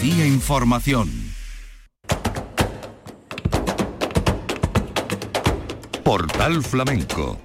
Día Información. Portal Flamenco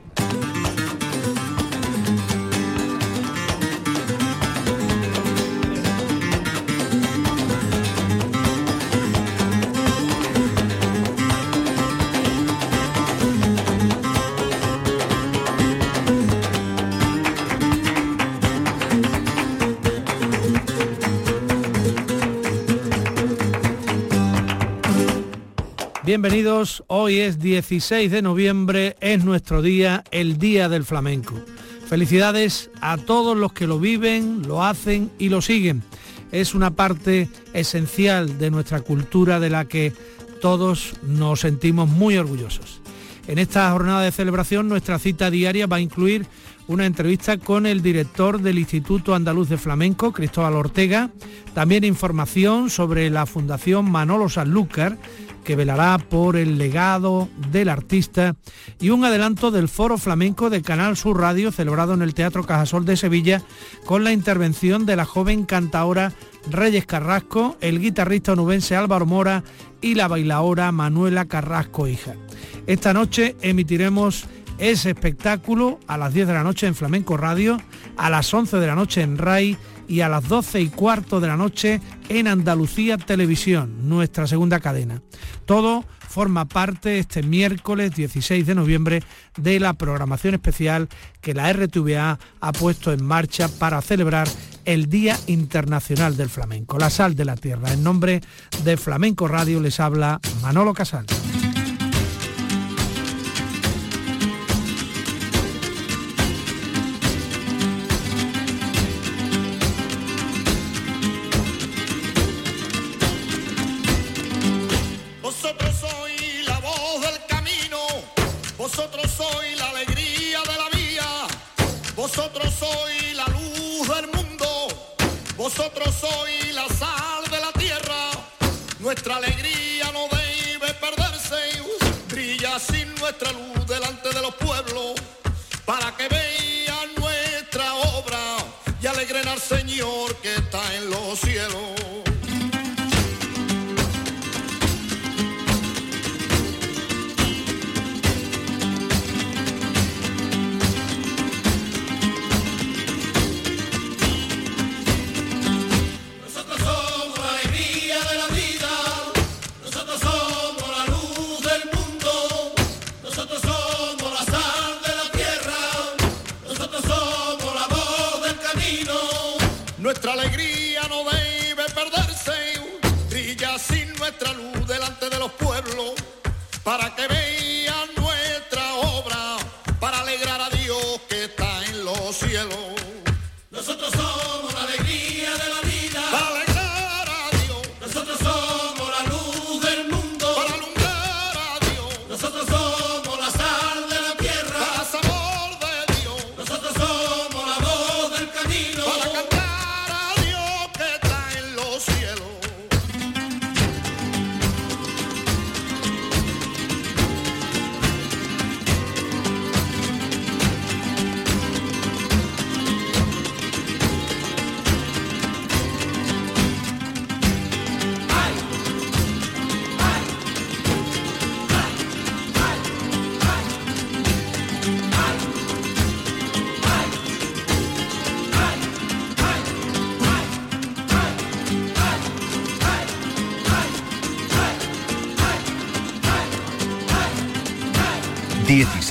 Bienvenidos, hoy es 16 de noviembre, es nuestro día, el Día del Flamenco. Felicidades a todos los que lo viven, lo hacen y lo siguen. Es una parte esencial de nuestra cultura de la que todos nos sentimos muy orgullosos. En esta jornada de celebración nuestra cita diaria va a incluir una entrevista con el director del Instituto Andaluz de Flamenco, Cristóbal Ortega, también información sobre la Fundación Manolo Sanlúcar que velará por el legado del artista y un adelanto del Foro Flamenco de Canal Sur Radio celebrado en el Teatro Cajasol de Sevilla con la intervención de la joven cantaora Reyes Carrasco, el guitarrista onubense Álvaro Mora y la bailaora Manuela Carrasco hija. Esta noche emitiremos ese espectáculo a las 10 de la noche en Flamenco Radio, a las 11 de la noche en RAI y a las 12 y cuarto de la noche en Andalucía Televisión, nuestra segunda cadena. Todo forma parte este miércoles 16 de noviembre de la programación especial que la RTVA ha puesto en marcha para celebrar el Día Internacional del Flamenco, la sal de la tierra. En nombre de Flamenco Radio les habla Manolo Casal.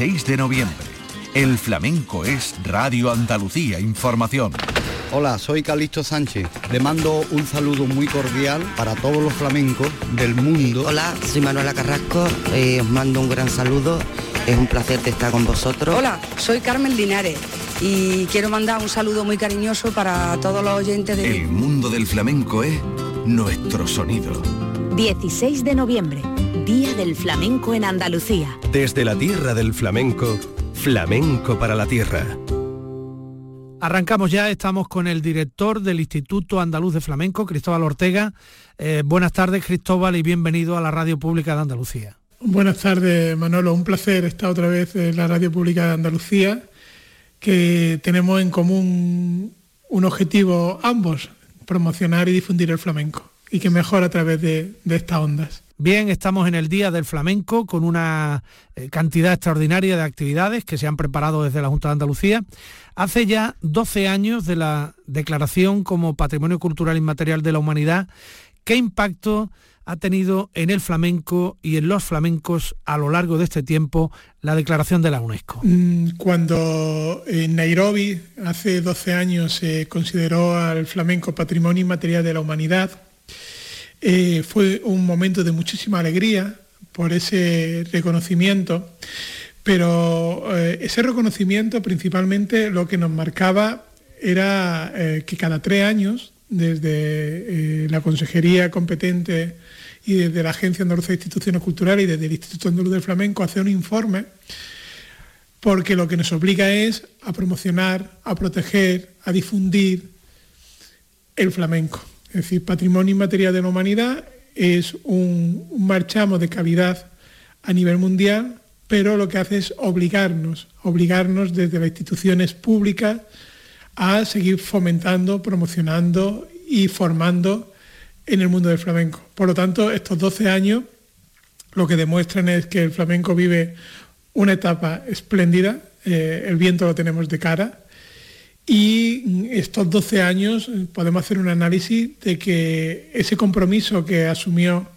De noviembre. El flamenco es Radio Andalucía Información. Hola, soy Calixto Sánchez. Le mando un saludo muy cordial para todos los flamencos del mundo. Hola, soy Manuela Carrasco. Eh, os mando un gran saludo. Es un placer estar con vosotros. Hola, soy Carmen Linares y quiero mandar un saludo muy cariñoso para todos los oyentes de... El mundo del flamenco es nuestro sonido. 16 de noviembre Día del Flamenco en Andalucía. Desde la tierra del flamenco, flamenco para la tierra. Arrancamos ya, estamos con el director del Instituto Andaluz de Flamenco, Cristóbal Ortega. Eh, buenas tardes, Cristóbal, y bienvenido a la Radio Pública de Andalucía. Buenas tardes, Manolo. Un placer estar otra vez en la Radio Pública de Andalucía, que tenemos en común un objetivo ambos, promocionar y difundir el flamenco y que mejor a través de, estas ondas. Bien, estamos en el Día del Flamenco con una eh, cantidad extraordinaria de actividades que se han preparado desde la Junta de Andalucía. Hace ya 12 años de la declaración como Patrimonio Cultural Inmaterial de la Humanidad. ¿Qué impacto ha tenido en el flamenco y en los flamencos a lo largo de este tiempo la declaración de la UNESCO? Mm, cuando en Nairobi hace 12 años se consideró al flamenco patrimonio inmaterial de la humanidad, eh, fue un momento de muchísima alegría por ese reconocimiento, pero eh, ese reconocimiento principalmente lo que nos marcaba era eh, que cada tres años, desde la consejería competente y desde la Agencia Andaluza de Instituciones Culturales y desde el Instituto Andaluz del Flamenco hacer un informe porque lo que nos obliga es a promocionar, a proteger, a difundir el flamenco. Es decir, patrimonio inmaterial de la humanidad es un, marchamo de calidad a nivel mundial, pero lo que hace es obligarnos, obligarnos desde las instituciones públicas a seguir fomentando, promocionando y formando en el mundo del flamenco. Por lo tanto, estos 12 años lo que demuestran es que el flamenco vive una etapa espléndida, eh, el viento lo tenemos de cara, y estos 12 años podemos hacer un análisis de que ese compromiso que asumió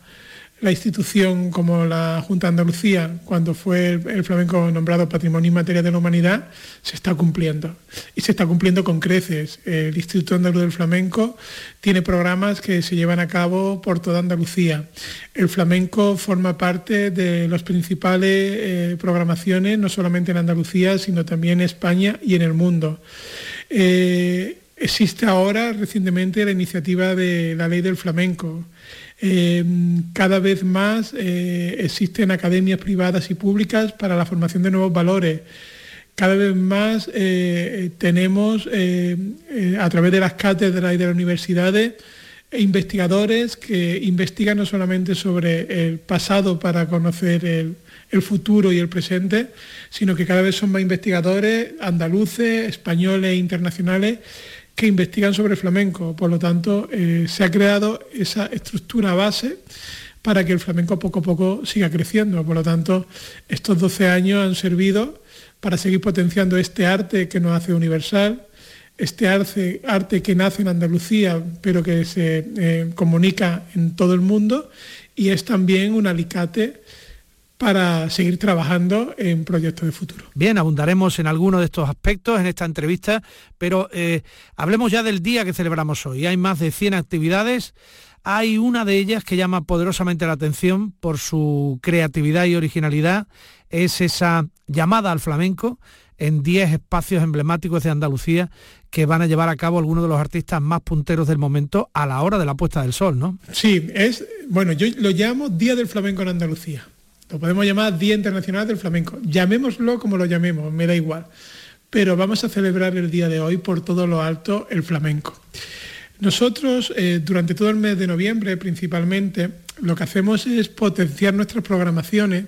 la institución como la Junta de Andalucía, cuando fue el, flamenco nombrado Patrimonio Inmaterial de la Humanidad, se está cumpliendo. Y se está cumpliendo con creces. El Instituto Andaluz del Flamenco tiene programas que se llevan a cabo por toda Andalucía. El flamenco forma parte de las principales eh, programaciones, no solamente en Andalucía, sino también en España y en el mundo. Eh, existe ahora recientemente la iniciativa de la ley del flamenco Em, cada vez más eh, existen academias privadas y públicas para la formación de nuevos valores. Cada vez más eh, tenemos eh, a través de las cátedras y de las universidades investigadores que investigan no solamente sobre el pasado para conocer el, el futuro y el presente, sino que cada vez son más investigadores andaluces, españoles e internacionales que investigan sobre flamenco. Por lo tanto, eh, se ha creado esa estructura base para que el flamenco poco a poco siga creciendo. Por lo tanto, estos 12 años han servido para seguir potenciando este arte que nos hace universal, este arte, arte que nace en Andalucía, pero que se eh, comunica en todo el mundo, y es también un alicate para seguir trabajando en proyectos de futuro. Bien, abundaremos en algunos de estos aspectos en esta entrevista, pero eh, hablemos ya del día que celebramos hoy. Hay más de 100 actividades. Hay una de ellas que llama poderosamente la atención por su creatividad y originalidad. Es esa llamada al flamenco en 10 espacios emblemáticos de Andalucía que van a llevar a cabo algunos de los artistas más punteros del momento a la hora de la puesta del sol, ¿no? Sí, es, bueno, yo lo llamo Día del Flamenco en Andalucía. Lo podemos llamar Día Internacional del Flamenco. Llamémoslo como lo llamemos, me da igual. Pero vamos a celebrar el día de hoy por todo lo alto el flamenco. Nosotros, eh, durante todo el mes de noviembre principalmente, lo que hacemos es potenciar nuestras programaciones,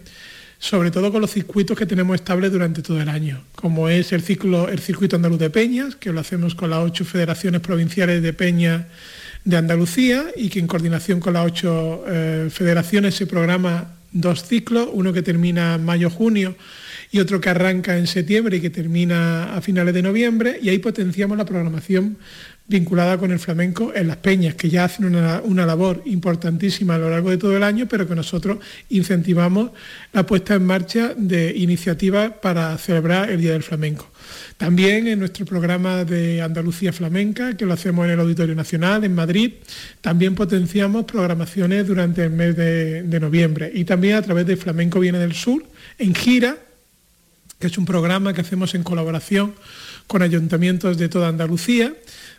sobre todo con los circuitos que tenemos estables durante todo el año, como es el, ciclo, el circuito andaluz de peñas, que lo hacemos con las ocho federaciones provinciales de peñas de Andalucía y que en coordinación con las ocho eh, federaciones se programa dos ciclos, uno que termina mayo-junio y otro que arranca en septiembre y que termina a finales de noviembre, y ahí potenciamos la programación vinculada con el flamenco en las peñas, que ya hacen una, una, labor importantísima a lo largo de todo el año, pero que nosotros incentivamos la puesta en marcha de iniciativas para celebrar el Día del Flamenco. También en nuestro programa de Andalucía Flamenca, que lo hacemos en el Auditorio Nacional, en Madrid, también potenciamos programaciones durante el mes de, noviembre. Y también a través de Flamenco Viene del Sur, en gira, que es un programa que hacemos en colaboración con ayuntamientos de toda Andalucía,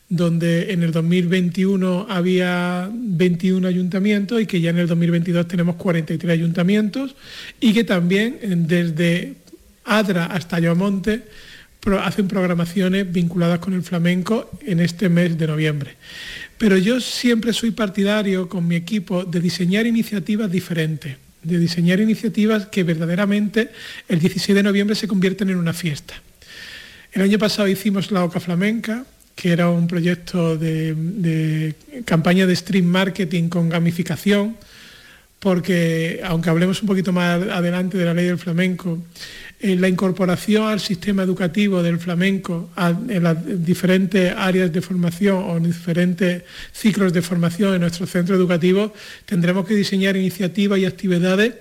donde en el 2021 había 21 ayuntamientos y que ya en el 2022 tenemos 43 ayuntamientos y que también desde Adra hasta Ayamonte hacen programaciones vinculadas con el flamenco en este mes de noviembre. Pero yo siempre soy partidario con mi equipo de diseñar iniciativas diferentes, de diseñar iniciativas que verdaderamente el 16 de noviembre se convierten en una fiesta. El año pasado hicimos la Oca Flamenca, que era un proyecto de, campaña de stream marketing con gamificación, porque aunque hablemos un poquito más adelante de la ley del flamenco, la incorporación al sistema educativo del flamenco en las diferentes áreas de formación o en diferentes ciclos de formación en nuestro centro educativo, tendremos que diseñar iniciativas y actividades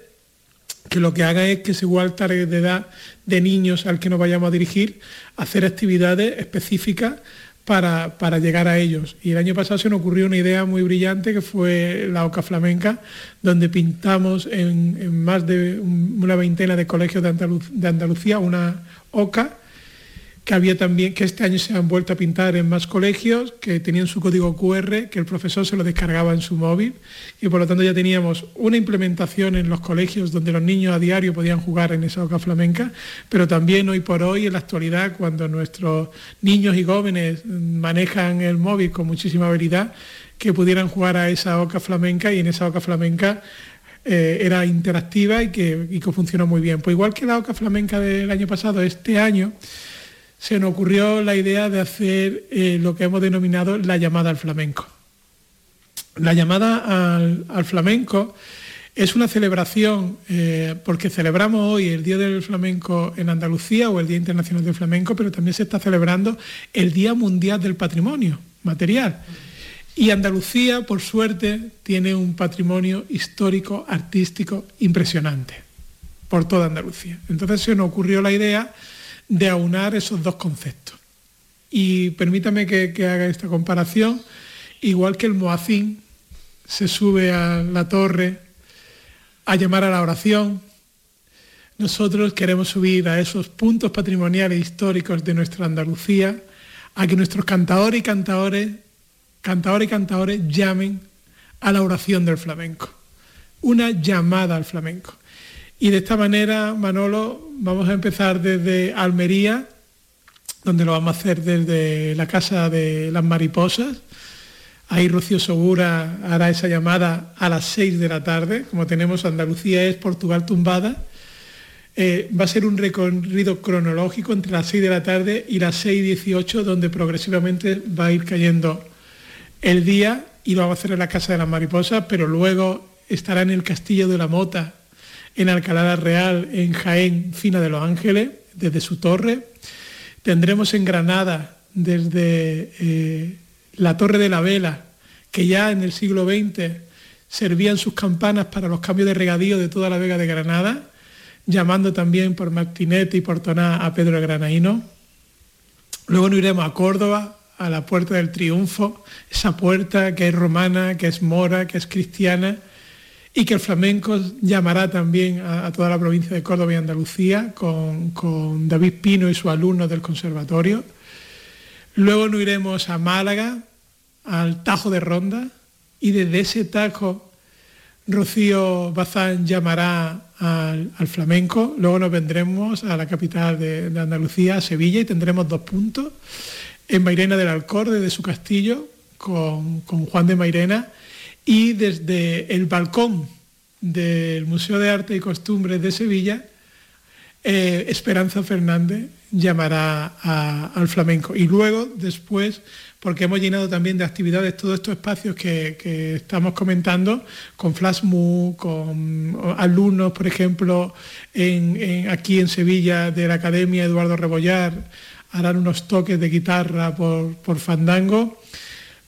que lo que haga es que según target de edad de niños al que nos vayamos a dirigir, hacer actividades específicas para, llegar a ellos. Y el año pasado se nos ocurrió una idea muy brillante que fue la Oca Flamenca, donde pintamos en, más de una veintena de colegios de Andalucía una Oca que había también, que este año se han vuelto a pintar en más colegios, que tenían su código QR, que el profesor se lo descargaba en su móvil, y por lo tanto ya teníamos una implementación en los colegios donde los niños a diario podían jugar en esa oca flamenca, pero también hoy por hoy, en la actualidad, cuando nuestros niños y jóvenes manejan el móvil con muchísima habilidad, que pudieran jugar a esa oca flamenca y en esa oca flamenca eh, era interactiva y que, y que funcionó muy bien. Pues igual que la oca flamenca del año pasado, este año se nos ocurrió la idea de hacer eh, lo que hemos denominado la llamada al flamenco. La llamada al, flamenco es una celebración, eh, porque celebramos hoy el Día del Flamenco en Andalucía o el Día Internacional del Flamenco, pero también se está celebrando el Día Mundial del Patrimonio Material. Y Andalucía, por suerte, tiene un patrimonio histórico, artístico impresionante por toda Andalucía. Entonces se nos ocurrió la idea de aunar esos dos conceptos. Y permítame que, haga esta comparación, igual que el Moacín se sube a la torre a llamar a la oración, nosotros queremos subir a esos puntos patrimoniales históricos de nuestra Andalucía, a que nuestros cantadores y cantadores, cantadores y cantadores llamen a la oración del flamenco, una llamada al flamenco. Y de esta manera, Manolo, vamos a empezar desde Almería, donde lo vamos a hacer desde la Casa de las Mariposas. Ahí Rocío Segura hará esa llamada a las 6 de la tarde. Como tenemos Andalucía es Portugal tumbada. Eh, va a ser un recorrido cronológico entre las 6 de la tarde y las 6 y 18, donde progresivamente va a ir cayendo el día y lo vamos a hacer en la Casa de las Mariposas, pero luego estará en el Castillo de la Mota, en Alcalá Real, en Jaén, Fina de los Ángeles, desde su torre. Tendremos en Granada, desde eh, la Torre de la Vela, que ya en el siglo XX servían sus campanas para los cambios de regadío de toda la Vega de Granada, llamando también por Martinete y por Toná a Pedro el. Luego nos iremos a Córdoba, a la Puerta del Triunfo, esa puerta que es romana, que es mora, que es cristiana, y que el flamenco llamará también a, toda la provincia de Córdoba y Andalucía con, David Pino y sus alumnos del conservatorio. Luego nos iremos a Málaga, al Tajo de Ronda, y desde ese Tajo Rocío Bazán llamará al, flamenco. Luego nos vendremos a la capital de, Andalucía, a Sevilla, y tendremos dos puntos. En Mairena del Alcor, desde su castillo, con, con Juan de Mairena, y desde el balcón del Museo de Arte y Costumbres de Sevilla, eh, Esperanza Fernández llamará al flamenco. Y luego, después, porque hemos llenado también de actividades todos estos espacios que, estamos comentando, con Flasmu, con alumnos, por ejemplo, aquí en Sevilla de la Academia Eduardo Rebollar, harán unos toques de guitarra por, por fandango.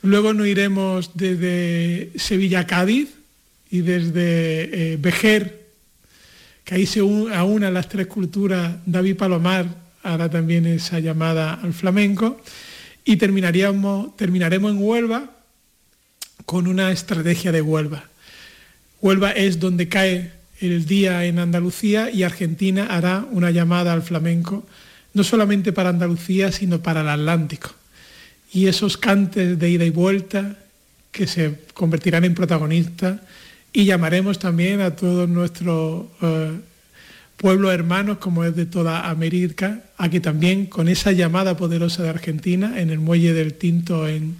Luego nos iremos desde Sevilla a Cádiz y desde eh, que ahí se aúnan las tres culturas, David Palomar hará también esa llamada al flamenco y terminaríamos, terminaremos en Huelva con una estrategia de Huelva. Huelva es donde cae el día en Andalucía y Argentina hará una llamada al flamenco, no solamente para Andalucía, sino para el Atlántico y esos cantes de ida y vuelta que se convertirán en protagonistas y llamaremos también a todos nuestros eh, pueblos hermanos, como es de toda América, a que también con esa llamada poderosa de Argentina en el muelle del Tinto en,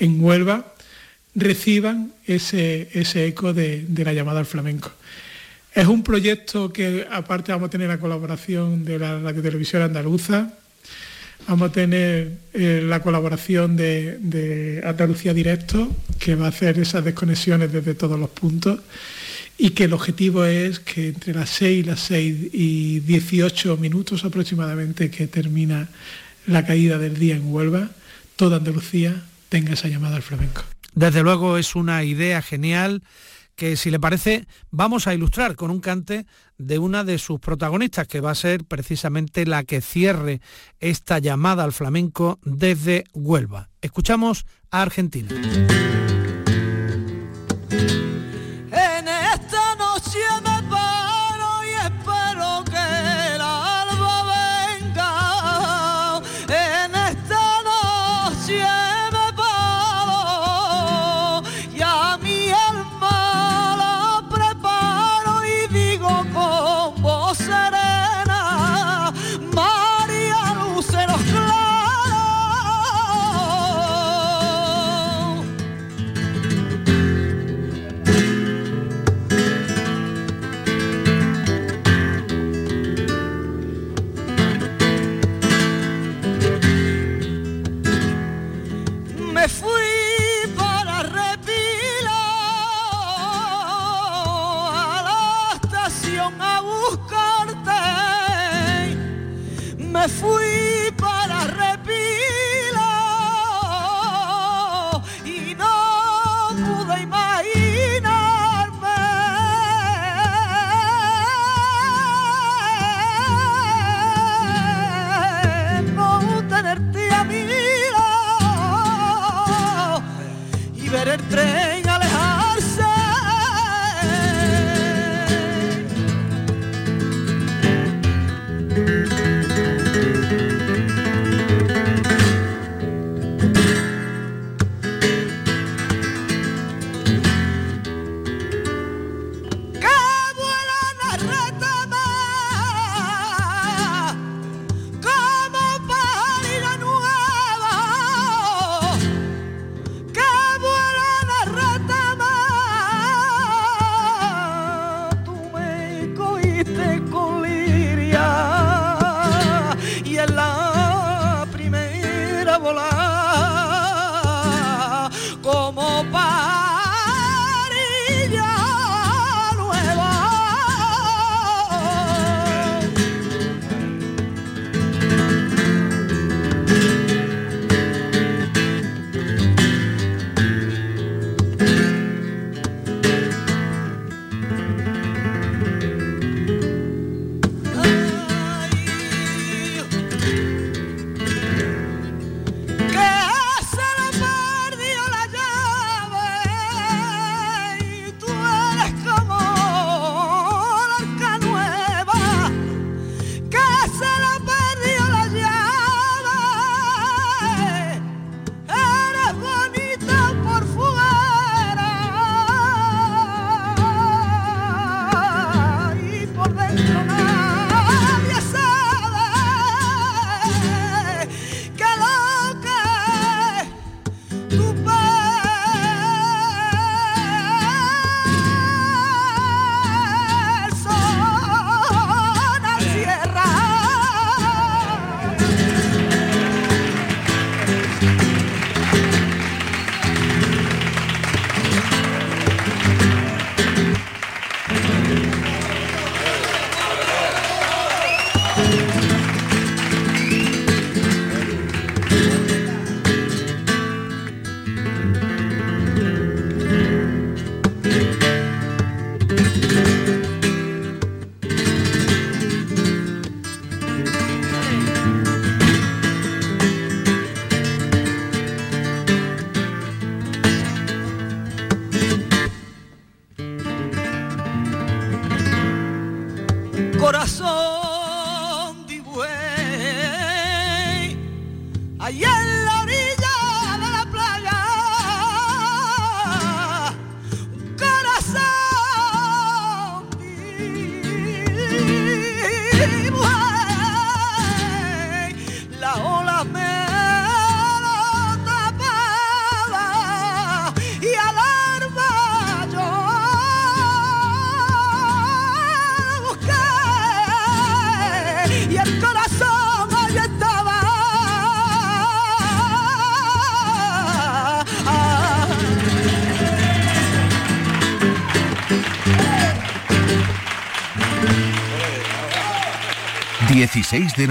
Huelva, reciban ese, ese eco de, de, la llamada al flamenco. Es un proyecto que aparte vamos a tener la colaboración de la Radio Televisión Andaluza, Vamos a tener eh, la colaboración de, de Andalucía Directo, que va a hacer esas desconexiones desde todos los puntos y que el objetivo es que entre las 6 y las 6 y 18 minutos aproximadamente que termina la caída del día en Huelva, toda Andalucía tenga esa llamada al flamenco. Desde luego es una idea genial que si le parece vamos a ilustrar con un cante de una de sus protagonistas que va a ser precisamente la que cierre esta llamada al flamenco desde Huelva. Escuchamos a Argentina.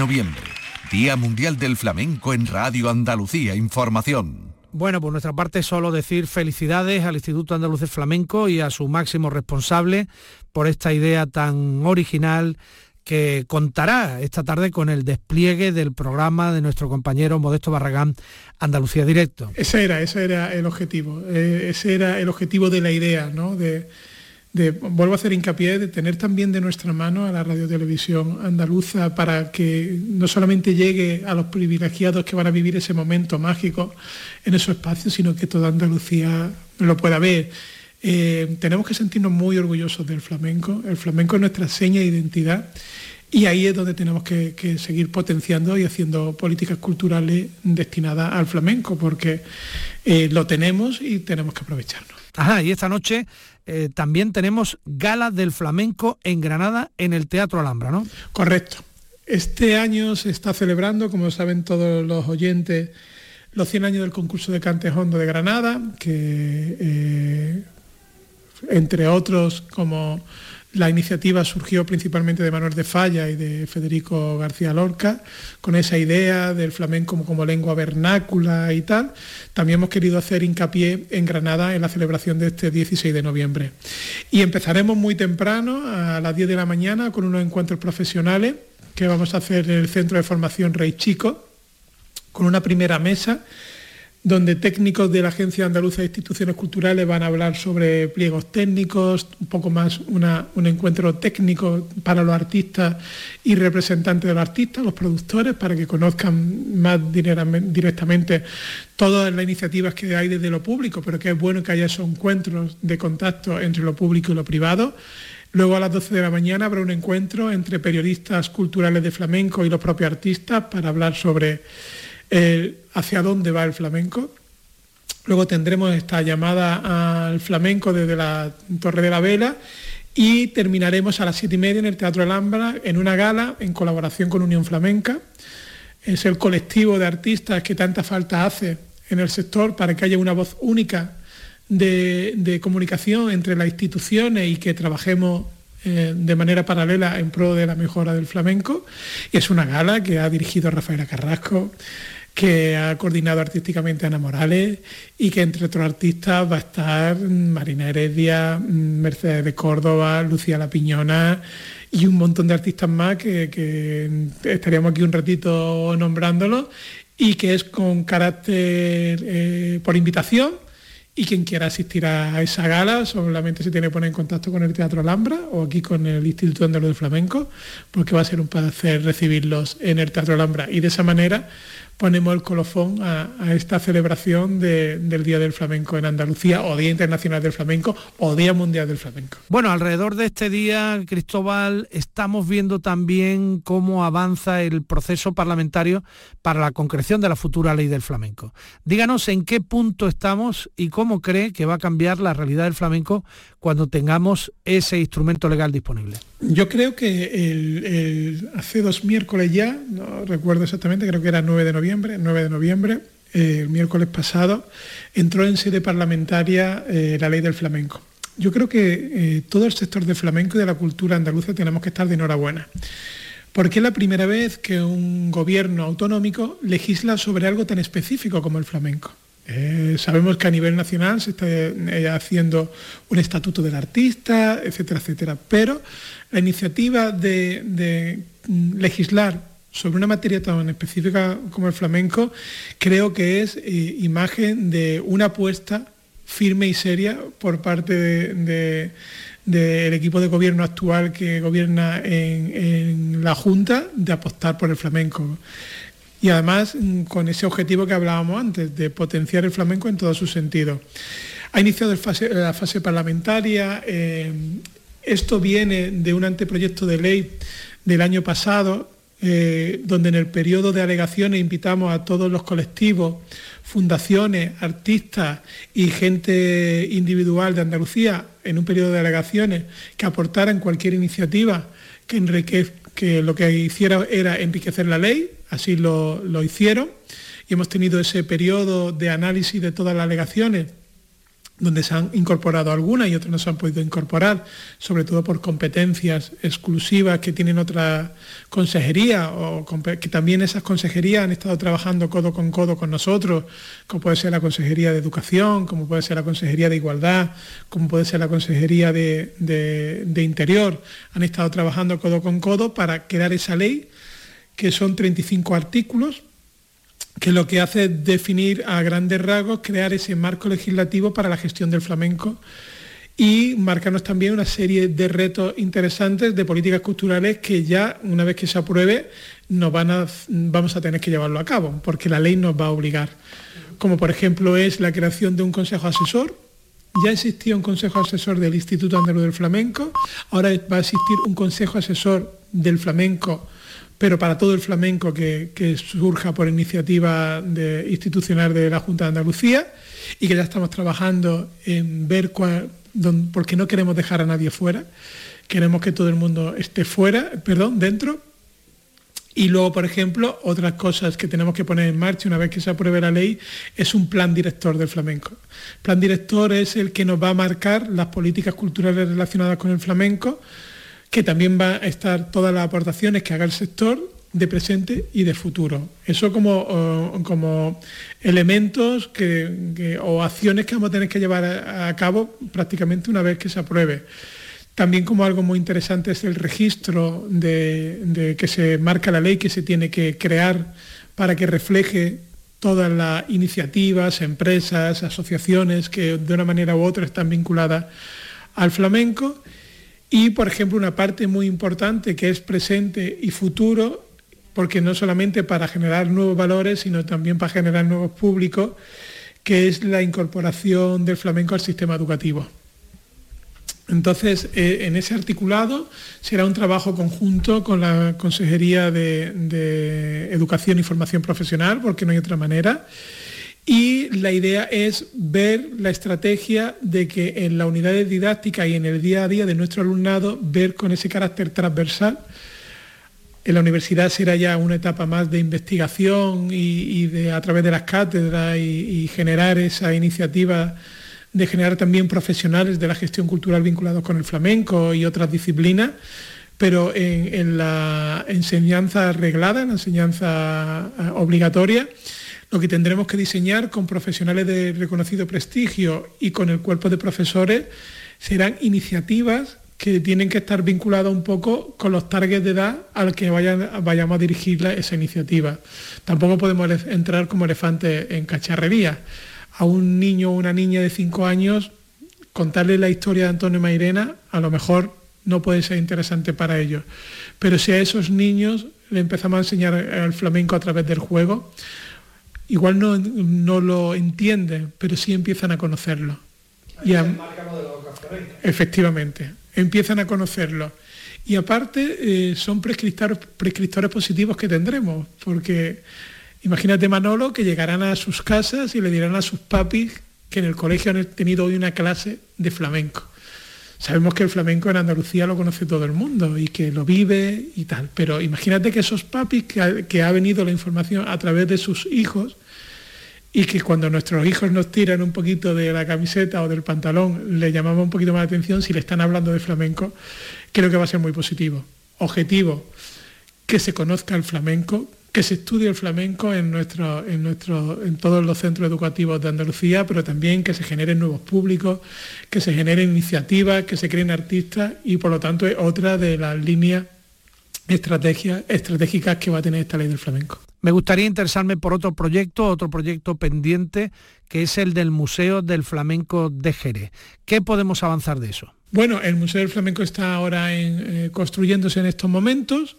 Noviembre, Día Mundial del Flamenco en Radio Andalucía Información. Bueno, por nuestra parte solo decir felicidades al Instituto Andaluz de Flamenco y a su máximo responsable por esta idea tan original que contará esta tarde con el despliegue del programa de nuestro compañero Modesto Barragán Andalucía Directo. Ese era, ese era el objetivo, eh, ese era el objetivo de la idea, ¿no? De, vuelvo a hacer hincapié, de tener también de nuestra mano a la radiotelevisión andaluza para que no solamente llegue a los privilegiados que van a vivir ese momento mágico en esos espacios, sino que toda Andalucía lo pueda ver. Eh, tenemos que sentirnos muy orgullosos del flamenco. El flamenco es nuestra seña de identidad y ahí es donde tenemos que, seguir potenciando y haciendo políticas culturales destinadas al flamenco, porque eh, lo tenemos y tenemos que aprovecharlo. Ajá, y esta noche eh, también tenemos Gala del Flamenco en Granada en el Teatro Alhambra, ¿no? Correcto. Este año se está celebrando, como saben todos los oyentes, los 100 años del concurso de Cantejondo de Granada, que eh, entre otros como la iniciativa surgió principalmente de Manuel de Falla y de Federico García Lorca, con esa idea del flamenco como, lengua vernácula y tal. También hemos querido hacer hincapié en Granada en la celebración de este 16 de noviembre. Y empezaremos muy temprano, a las 10 de la mañana, con unos encuentros profesionales que vamos a hacer en el Centro de Formación Rey Chico, con una primera mesa donde técnicos de la Agencia Andaluza de Instituciones Culturales van a hablar sobre pliegos técnicos, un poco más un encuentro técnico para los artistas y representantes de los artistas, los productores, para que conozcan más directamente todas las iniciativas que hay desde lo público, pero que es bueno que haya esos encuentros de contacto entre lo público y lo privado. Luego a las 12 de la mañana habrá un encuentro entre periodistas culturales de flamenco y los propios artistas para hablar sobre hacia dónde va el flamenco. Luego tendremos esta llamada al flamenco desde la Torre de la Vela y terminaremos a las siete y media en el Teatro Alhambra en una gala en colaboración con Unión Flamenca. Es el colectivo de artistas que tanta falta hace en el sector para que haya una voz única de, comunicación entre las instituciones y que trabajemos eh, de manera paralela en pro de la mejora del flamenco. Y es una gala que ha dirigido Rafaela Carrasco, que ha coordinado artísticamente Ana Morales y que entre otros artistas va a estar Marina Heredia, Mercedes de Córdoba, Lucía La Piñona y un montón de artistas más que, estaríamos aquí un ratito nombrándolos y que es con carácter eh, por invitación y quien quiera asistir a esa gala solamente se tiene que poner en contacto con el Teatro Alhambra o aquí con el Instituto Andaluz de Flamenco, porque va a ser un placer recibirlos en el Teatro Alhambra. Y de esa manera ponemos el colofón a, esta celebración del Día del Flamenco en Andalucía, o Día Internacional del Flamenco, o Día Mundial del Flamenco. Bueno, alrededor de este día, Cristóbal, estamos viendo también cómo avanza el proceso parlamentario para la concreción de la futura ley del flamenco. Díganos en qué punto estamos y cómo cree que va a cambiar la realidad del flamenco cuando tengamos ese instrumento legal disponible. Yo creo que hace dos miércoles ya, no recuerdo exactamente, creo que era 9 de noviembre, 9 de noviembre, eh, el miércoles pasado, entró en sede parlamentaria eh, la ley del flamenco. Yo creo que eh, todo el sector del flamenco y de la cultura andaluza tenemos que estar de enhorabuena, porque es la primera vez que un gobierno autonómico legisla sobre algo tan específico como el flamenco. Sabemos que a nivel nacional se está haciendo un estatuto del artista, etcétera, etcétera. Pero la iniciativa de, legislar sobre una materia tan específica como el flamenco, creo que es eh, imagen de una apuesta firme y seria por parte del equipo de gobierno actual que gobierna en la Junta de apostar por el flamenco y además mm, con ese objetivo que hablábamos antes, de potenciar el flamenco en todo su sentido. Ha iniciado la fase parlamentaria, eh, esto viene de un anteproyecto de ley del año pasado, eh, donde en el periodo de alegaciones invitamos a todos los colectivos, fundaciones, artistas y gente individual de Andalucía en un periodo de alegaciones que aportaran cualquier iniciativa que lo que hiciera era enriquecer la ley, así lo, hicieron, y hemos tenido ese periodo de análisis de todas las alegaciones donde se han incorporado algunas y otras no se han podido incorporar, sobre todo por competencias exclusivas que tienen otra consejería o que también esas consejerías han estado trabajando codo con codo con nosotros, como puede ser la Consejería de Educación, como puede ser la Consejería de Igualdad, como puede ser la Consejería de, de Interior, han estado trabajando codo con codo para crear esa ley, que son 35 artículos que lo que hace es definir a grandes rasgos, crear ese marco legislativo para la gestión del flamenco y marcarnos también una serie de retos interesantes de políticas culturales que ya una vez que se apruebe nos van a, vamos a tener que llevarlo a cabo, porque la ley nos va a obligar. Como por ejemplo es la creación de un consejo asesor. Ya existía un consejo asesor del Instituto Andaluz del Flamenco, ahora va a existir un consejo asesor del flamenco pero para todo el flamenco que, surja por iniciativa institucional de la Junta de Andalucía y que ya estamos trabajando en ver cuál, porque no queremos dejar a nadie fuera, queremos que todo el mundo esté fuera, perdón, dentro. Y luego, por ejemplo, otras cosas que tenemos que poner en marcha una vez que se apruebe la ley es un plan director del flamenco. plan director es el que nos va a marcar las políticas culturales relacionadas con el flamenco, que también va a estar todas las aportaciones que haga el sector de presente y de futuro. Eso como, como elementos o acciones que vamos a tener que llevar a, cabo prácticamente una vez que se apruebe. También como algo muy interesante es el registro de, que se marca la ley que se tiene que crear para que refleje todas las iniciativas, empresas, asociaciones que de una manera u otra están vinculadas al flamenco y, por ejemplo, una parte muy importante que es presente y futuro, porque no solamente para generar nuevos valores, sino también para generar nuevos públicos, que es la incorporación del flamenco al sistema educativo. Entonces, eh, en ese articulado será un trabajo conjunto con la Consejería de Educación y Formación Profesional, porque no hay otra manera, y la idea es ver la estrategia de que en la unidad didáctica y en el día a día de nuestro alumnado, ver con ese carácter transversal. En la universidad será ya una etapa más de investigación y, de, a través de las cátedras y, generar esa iniciativa de generar también profesionales de la gestión cultural vinculados con el flamenco y otras disciplinas, pero en la enseñanza reglada, en la enseñanza eh, obligatoria, lo que tendremos que diseñar con profesionales de reconocido prestigio y con el cuerpo de profesores serán iniciativas que tienen que estar vinculadas un poco con los targets de edad al que vayamos a dirigir esa iniciativa. Tampoco podemos entrar como elefantes en cacharrería. A un niño o una niña de 5 años, contarle la historia de Antonio Mairena a lo mejor no puede ser interesante para ellos. Pero si a esos niños le empezamos a enseñar el flamenco a través del juego, igual no, lo entienden, pero sí empiezan a conocerlo. Y efectivamente, empiezan a conocerlo. Y aparte eh, son prescriptores, prescriptores positivos que tendremos, porque imagínate Manolo que llegarán a sus casas y le dirán a sus papis que en el colegio han tenido hoy una clase de flamenco. Sabemos que el flamenco en Andalucía lo conoce todo el mundo y que lo vive y tal, pero imagínate que esos papis que ha, venido la información a través de sus hijos y que cuando nuestros hijos nos tiran un poquito de la camiseta o del pantalón le llamamos un poquito más la atención si le están hablando de flamenco, creo que va a ser muy positivo. Objetivo, que se conozca el flamenco, que se estudie el flamenco en, nuestro, en, nuestro, en todos los centros educativos de Andalucía, pero también que se generen nuevos públicos, que se generen iniciativas, que se creen artistas y por lo tanto es otra de las líneas estrategias, estratégicas que va a tener esta ley del flamenco. Me gustaría interesarme por otro proyecto, otro proyecto pendiente, que es el del Museo del Flamenco de Jerez. ¿Qué podemos avanzar de eso? Bueno, el Museo del Flamenco está ahora eh, construyéndose en estos momentos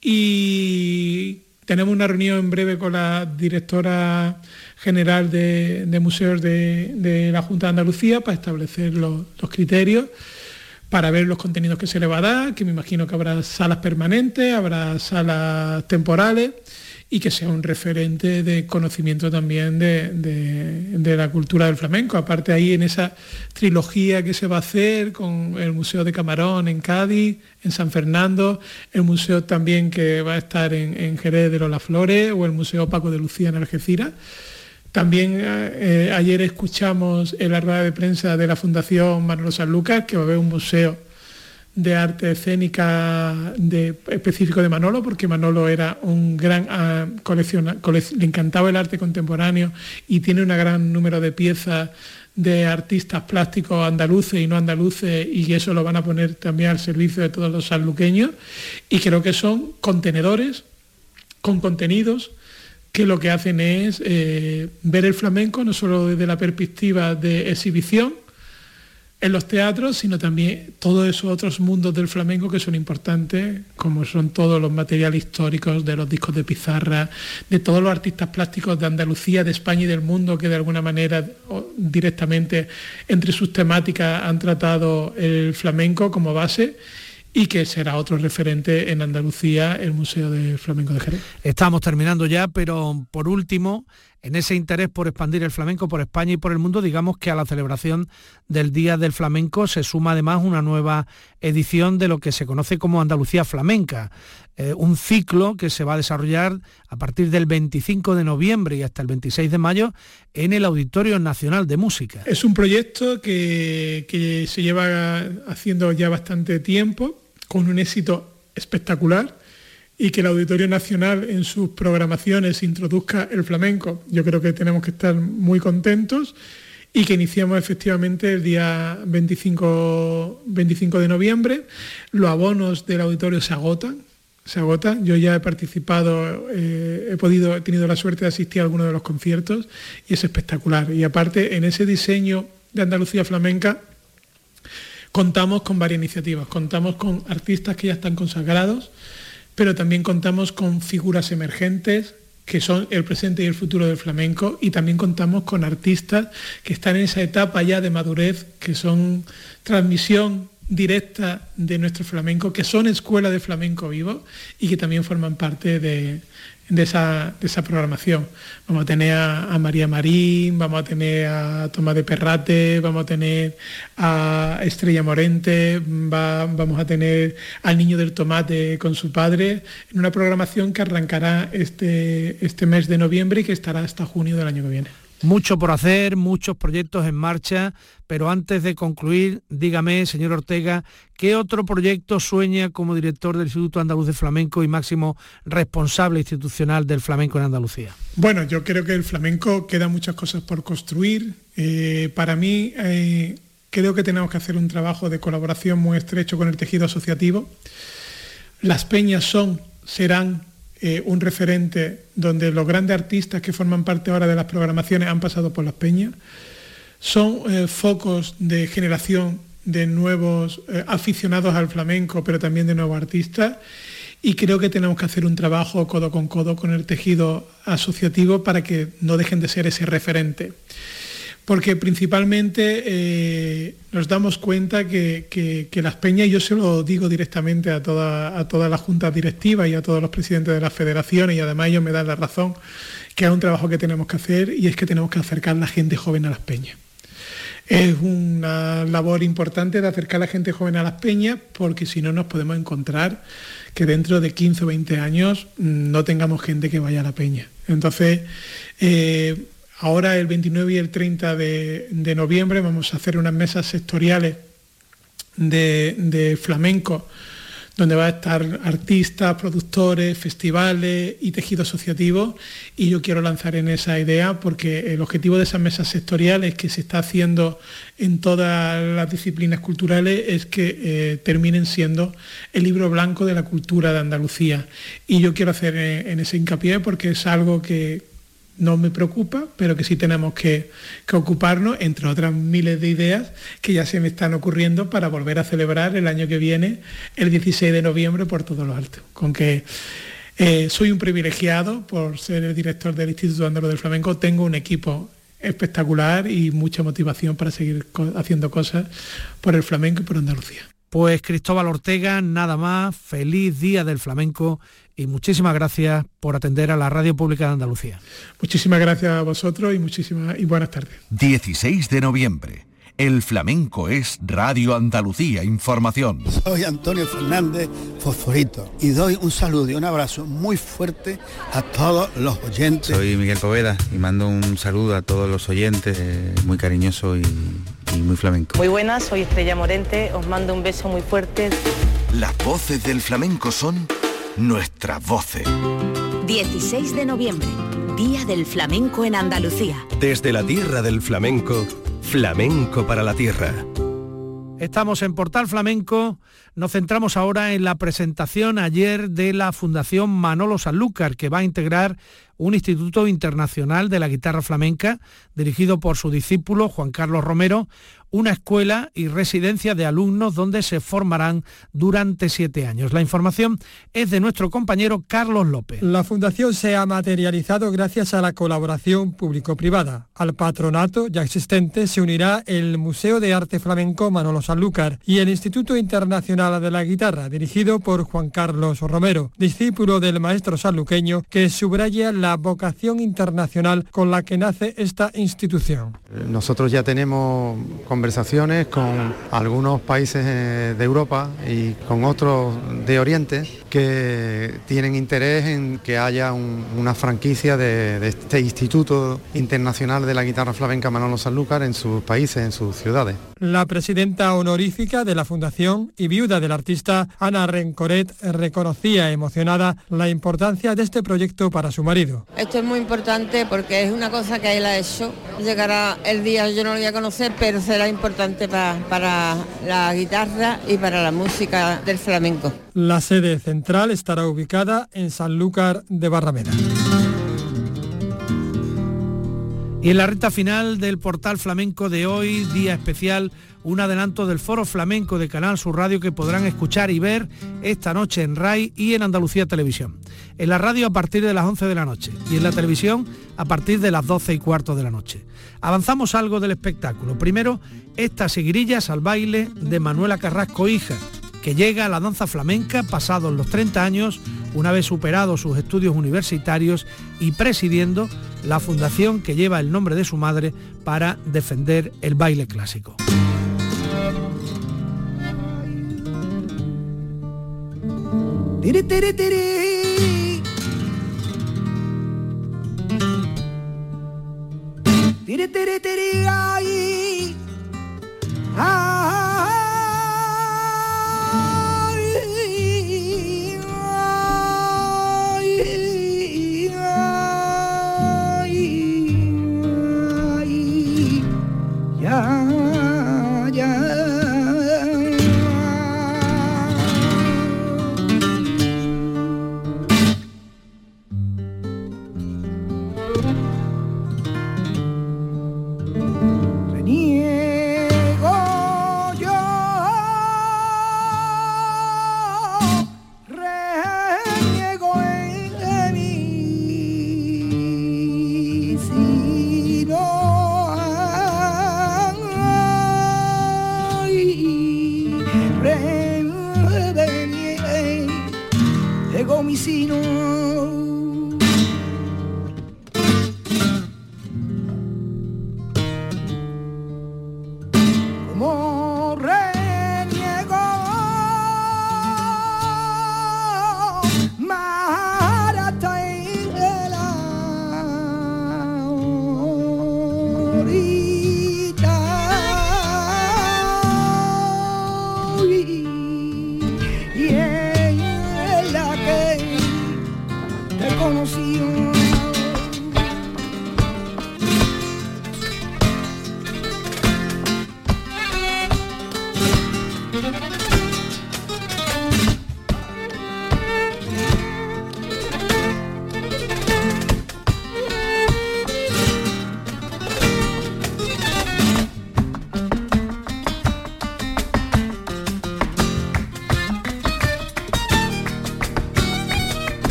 y tenemos una reunión en breve con la directora general de, museos de, la Junta de Andalucía para establecer los, criterios, para ver los contenidos que se le va a dar, que me imagino que habrá salas permanentes, habrá salas temporales y que sea un referente de conocimiento también de, la cultura del flamenco. Aparte ahí en esa trilogía que se va a hacer con el Museo de Camarón en Cádiz, en San Fernando, el museo también que va a estar en, Jerez de los Flores o el Museo Paco de Lucía en Algeciras, También eh, ayer escuchamos en la rueda de prensa de la Fundación Manolo San Lucas que va a haber un museo de arte escénica de, específico de Manolo, porque Manolo era un gran coleccionista, le encantaba el arte contemporáneo y tiene un gran número de piezas de artistas plásticos andaluces y no andaluces y eso lo van a poner también al servicio de todos los sanluqueños y creo que son contenedores con contenidos que lo que hacen es eh, ver el flamenco no solo desde la perspectiva de exhibición, en los teatros, sino también todos esos otros mundos del flamenco que son importantes, como son todos los materiales históricos de los discos de pizarra, de todos los artistas plásticos de Andalucía, de España y del mundo que de alguna manera directamente entre sus temáticas han tratado el flamenco como base y que será otro referente en Andalucía, el Museo del Flamenco de Jerez. Estamos terminando ya, pero por último, en ese interés por expandir el flamenco por España y por el mundo, digamos que a la celebración del Día del Flamenco se suma además una nueva edición de lo que se conoce como Andalucía Flamenca, eh, un ciclo que se va a desarrollar a partir del 25 de noviembre y hasta el 26 de mayo en el Auditorio Nacional de Música. Es un proyecto que, que se lleva haciendo ya bastante tiempo, con un éxito espectacular y que el Auditorio Nacional en sus programaciones introduzca el flamenco. Yo creo que tenemos que estar muy contentos y que iniciamos efectivamente el día 25, 25 de noviembre. Los abonos del auditorio se agotan, se agotan. Yo ya he participado, eh, he podido, he tenido la suerte de asistir a algunos de los conciertos y es espectacular. Y aparte, en ese diseño de Andalucía flamenca, contamos con varias iniciativas. Contamos con artistas que ya están consagrados, pero también contamos con figuras emergentes que son el presente y el futuro del flamenco, y también contamos con artistas que están en esa etapa ya de madurez, que son transmisión directa de nuestro flamenco, que son escuela de flamenco vivo y que también forman parte de, de esa, programación. Vamos a tener a, María Marín, vamos a tener a Tomás de Perrate, vamos a tener a Estrella Morente, vamos a tener al Niño del Tomate con su padre, en una programación que arrancará este, este mes de noviembre y que estará hasta junio del año que viene. Mucho por hacer, muchos proyectos en marcha, pero antes de concluir, dígame, señor Ortega, ¿qué otro proyecto sueña como director del Instituto Andaluz de Flamenco y máximo responsable institucional del flamenco en Andalucía? Bueno, yo creo que el flamenco queda muchas cosas por construir. Eh, para mí, eh, creo que tenemos que hacer un trabajo de colaboración muy estrecho con el tejido asociativo. Las peñas son, serán eh, un referente donde los grandes artistas que forman parte ahora de las programaciones han pasado por las peñas. Son eh, focos de generación de nuevos eh, aficionados al flamenco, pero también de nuevos artistas. Y creo que tenemos que hacer un trabajo codo con codo con el tejido asociativo para que no dejen de ser ese referente porque principalmente eh, nos damos cuenta que, las peñas, y yo se lo digo directamente a toda, a todas las juntas directivas y a todos los presidentes de las federaciones, y además ellos me dan la razón, que es un trabajo que tenemos que hacer y es que tenemos que acercar la gente joven a las peñas. Es una labor importante de acercar a la gente joven a las peñas porque si no nos podemos encontrar que dentro de 15 o 20 años no tengamos gente que vaya a la peña. Entonces, eh, Ahora el 29 y el 30 de, noviembre vamos a hacer unas mesas sectoriales de, flamenco, donde va a estar artistas, productores, festivales y tejido asociativo. Y yo quiero lanzar en esa idea porque el objetivo de esas mesas sectoriales que se está haciendo en todas las disciplinas culturales es que eh, terminen siendo el libro blanco de la cultura de Andalucía. Y yo quiero hacer eh, en ese hincapié porque es algo que, no me preocupa, pero que sí tenemos que, ocuparnos, entre otras miles de ideas que ya se me están ocurriendo para volver a celebrar el año que viene, el 16 de noviembre, por todo lo alto. Con que eh, soy un privilegiado por ser el director del Instituto Andaluz del Flamenco, tengo un equipo espectacular y mucha motivación para seguir haciendo cosas por el flamenco y por Andalucía. Pues Cristóbal Ortega, nada más, feliz día del flamenco y muchísimas gracias por atender a la Radio Pública de Andalucía. Muchísimas gracias a vosotros y muchísimas y buenas tardes. 16 de noviembre, El flamenco es Radio Andalucía Información. Soy Antonio Fernández Fosforito y doy un saludo y un abrazo muy fuerte a todos los oyentes. Soy Miguel Poveda y mando un saludo a todos los oyentes, eh, muy cariñoso y, y muy flamenco. Muy buenas, soy Estrella Morente, os mando un beso muy fuerte. Las voces del flamenco son nuestras voces. 16 de noviembre, Día del Flamenco en Andalucía. Desde la tierra del flamenco, flamenco para la tierra. Estamos en Portal Flamenco, nos centramos ahora en la presentación ayer de la Fundación Manolo Sanlúcar, que va a integrar un instituto internacional de la guitarra flamenca, dirigido por su discípulo Juan Carlos Romero, una escuela y residencia de alumnos donde se formarán durante siete años. La información es de nuestro compañero Carlos López. La fundación se ha materializado gracias a la colaboración público-privada. Al patronato ya existente se unirá el Museo de Arte Flamenco Manolo Sanlúcar y el Instituto Internacional de la Guitarra, dirigido por Juan Carlos Romero, discípulo del maestro sanluqueño que subraya la vocación internacional con la que nace esta institución. Nosotros ya tenemos conversaciones con algunos países eh, de Europa y con otros de Oriente que tienen interés en que haya un, una franquicia de, de, este Instituto Internacional de la Guitarra Flamenca Manolo Sanlúcar en sus países, en sus ciudades. La presidenta honorífica de la Fundación y viuda del artista Ana Rencoret reconocía emocionada la importancia de este proyecto para su marido. Esto es muy importante porque es una cosa que él ha hecho. Llegará el día, yo no lo voy a conocer, pero será importante para, para la guitarra y para la música del flamenco. La sede central estará ubicada en Sanlúcar de Barrameda. Y en la recta final del portal flamenco de hoy, día especial, un adelanto del foro flamenco de Canal Sur Radio que podrán escuchar y ver esta noche en RAI y en Andalucía Televisión. En la radio a partir de las 11 de la noche y en la televisión a partir de las 12 y cuarto de la noche. Avanzamos algo del espectáculo. Primero, estas seguirillas al baile de Manuela Carrasco Hija, que llega a la danza flamenca pasados los 30 años, una vez superados sus estudios universitarios y presidiendo la fundación que lleva el nombre de su madre para defender el baile clásico. Ay. Ay.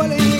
Eh,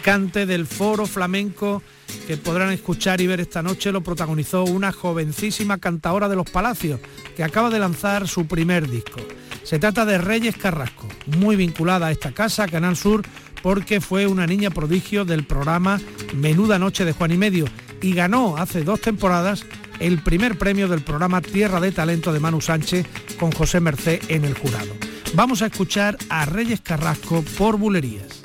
cante del foro flamenco que podrán escuchar y ver esta noche lo protagonizó una jovencísima cantadora de los Palacios que acaba de lanzar su primer disco. Se trata de Reyes Carrasco, muy vinculada a esta casa, Canal Sur, porque fue una niña prodigio del programa Menuda Noche de Juan y Medio y ganó hace dos temporadas el primer premio del programa Tierra de Talento de Manu Sánchez con José Mercé en el jurado. Vamos a escuchar a Reyes Carrasco por Bulerías.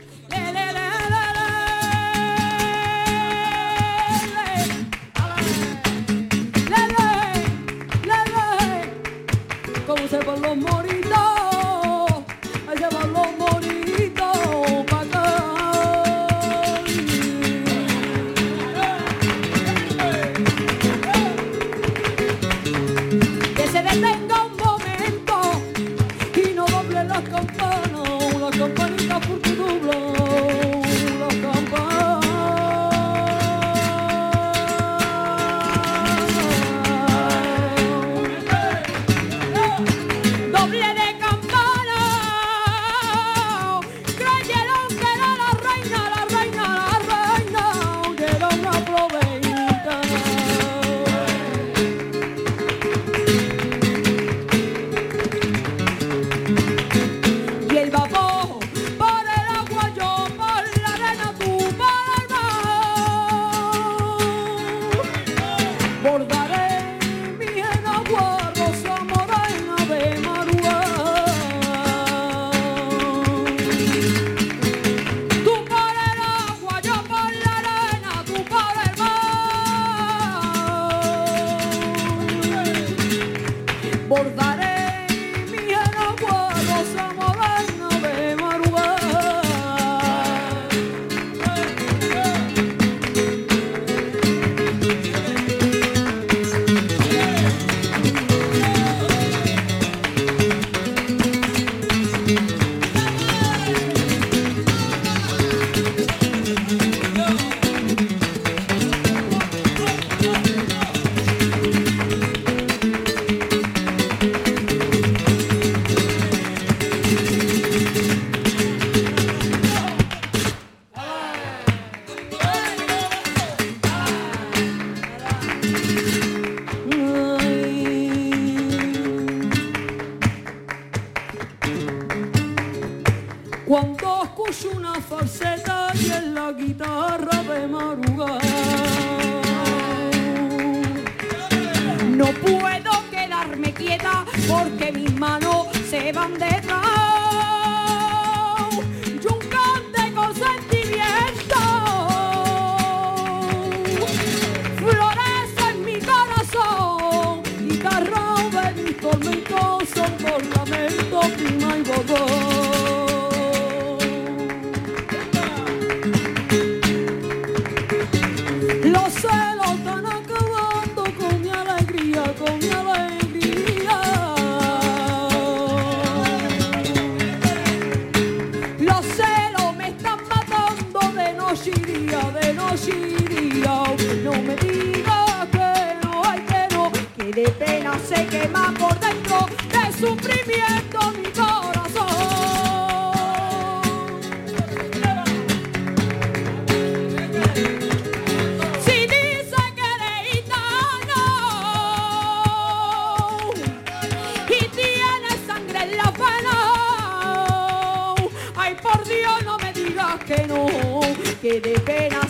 No puedo quedarme quieta porque mis manos se van detrás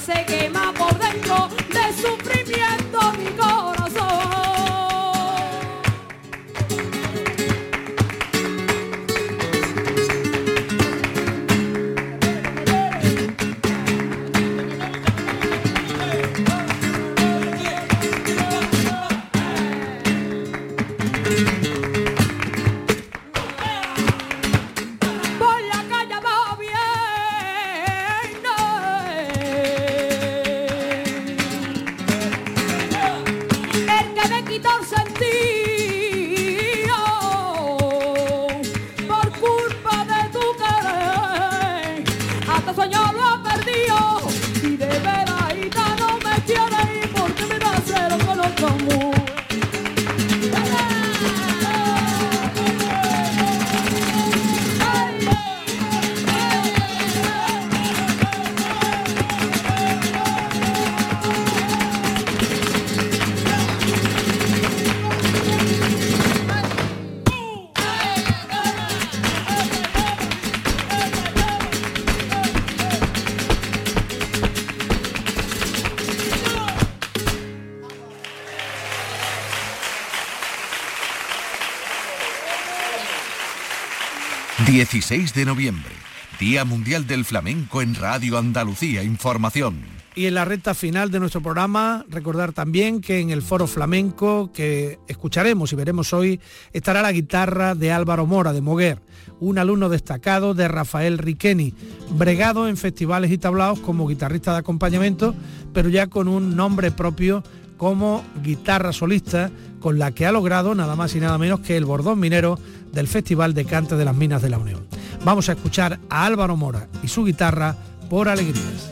se quema quitado sentido. 16 de noviembre, Día Mundial del Flamenco en Radio Andalucía Información. Y en la recta final de nuestro programa, recordar también que en el foro flamenco que escucharemos y veremos hoy estará la guitarra de Álvaro Mora de Moguer, un alumno destacado de Rafael Riqueni, bregado en festivales y tablaos como guitarrista de acompañamiento, pero ya con un nombre propio como guitarra solista con la que ha logrado nada más y nada menos que el bordón minero del Festival de Cante de las Minas de la Unión. Vamos a escuchar a Álvaro Mora y su guitarra por alegrías.